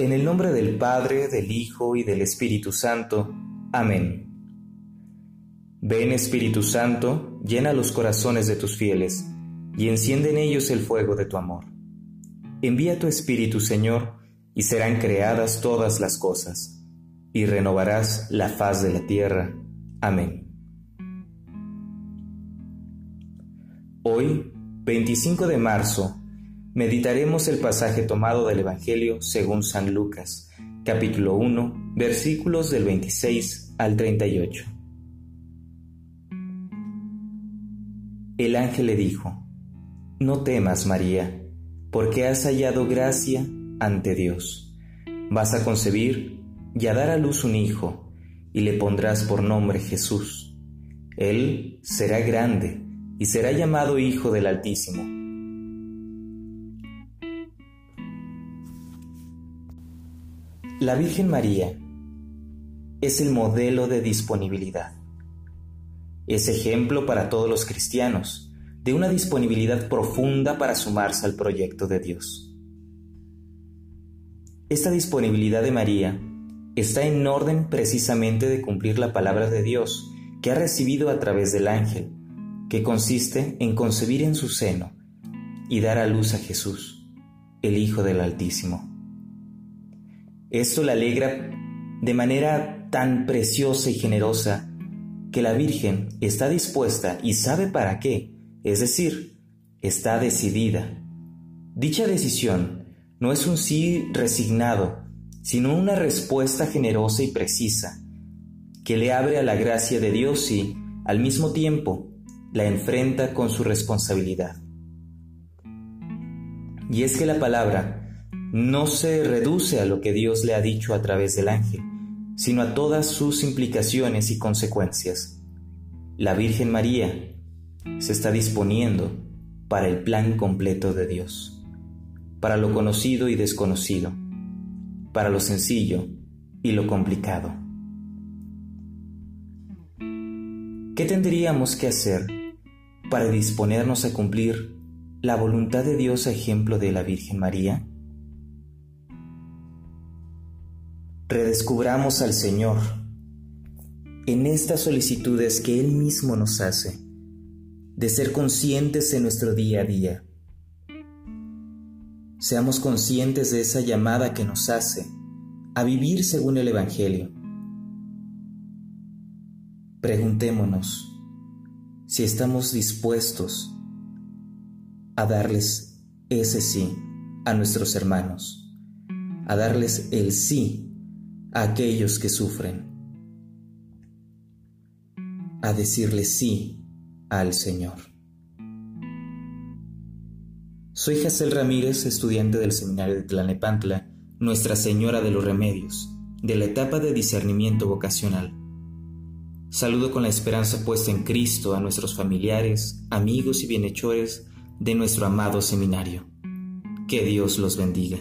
En el nombre del Padre, del Hijo y del Espíritu Santo. Amén. Ven Espíritu Santo, llena los corazones de tus fieles, y enciende en ellos el fuego de tu amor. Envía tu Espíritu, Señor, y serán creadas todas las cosas, y renovarás la faz de la tierra. Amén. Hoy, 25 de marzo, meditaremos el pasaje tomado del Evangelio según San Lucas, capítulo 1, versículos del 26 al 38. El ángel le dijo, No temas, María, porque has hallado gracia ante Dios. Vas a concebir y a dar a luz un hijo, y le pondrás por nombre Jesús. Él será grande y será llamado Hijo del Altísimo La Virgen María es el modelo de disponibilidad. Es ejemplo para todos los cristianos de una disponibilidad profunda para sumarse al proyecto de Dios. Esta disponibilidad de María está en orden precisamente de cumplir la palabra de Dios que ha recibido a través del ángel, que consiste en concebir en su seno y dar a luz a Jesús, el Hijo del Altísimo. Esto la alegra de manera tan preciosa y generosa que la Virgen está dispuesta y sabe para qué, es decir, está decidida. Dicha decisión no es un sí resignado, sino una respuesta generosa y precisa, que le abre a la gracia de Dios y, al mismo tiempo, la enfrenta con su responsabilidad. Y es que la palabra no se reduce a lo que Dios le ha dicho a través del ángel, sino a todas sus implicaciones y consecuencias. La Virgen María se está disponiendo para el plan completo de Dios, para lo conocido y desconocido, para lo sencillo y lo complicado. ¿Qué tendríamos que hacer para disponernos a cumplir la voluntad de Dios a ejemplo de la Virgen María? Redescubramos al Señor en estas solicitudes que Él mismo nos hace, de ser conscientes en nuestro día a día. Seamos conscientes de esa llamada que nos hace a vivir según el Evangelio. Preguntémonos si estamos dispuestos a darles ese sí a nuestros hermanos, a darles el sí a aquellos que sufren, a decirle sí al Señor. Soy Jacel Ramírez, estudiante del Seminario de Tlanepantla, Nuestra Señora de los Remedios, de la etapa de discernimiento vocacional. Saludo con la esperanza puesta en Cristo a nuestros familiares, amigos y bienhechores de nuestro amado seminario. Que Dios los bendiga.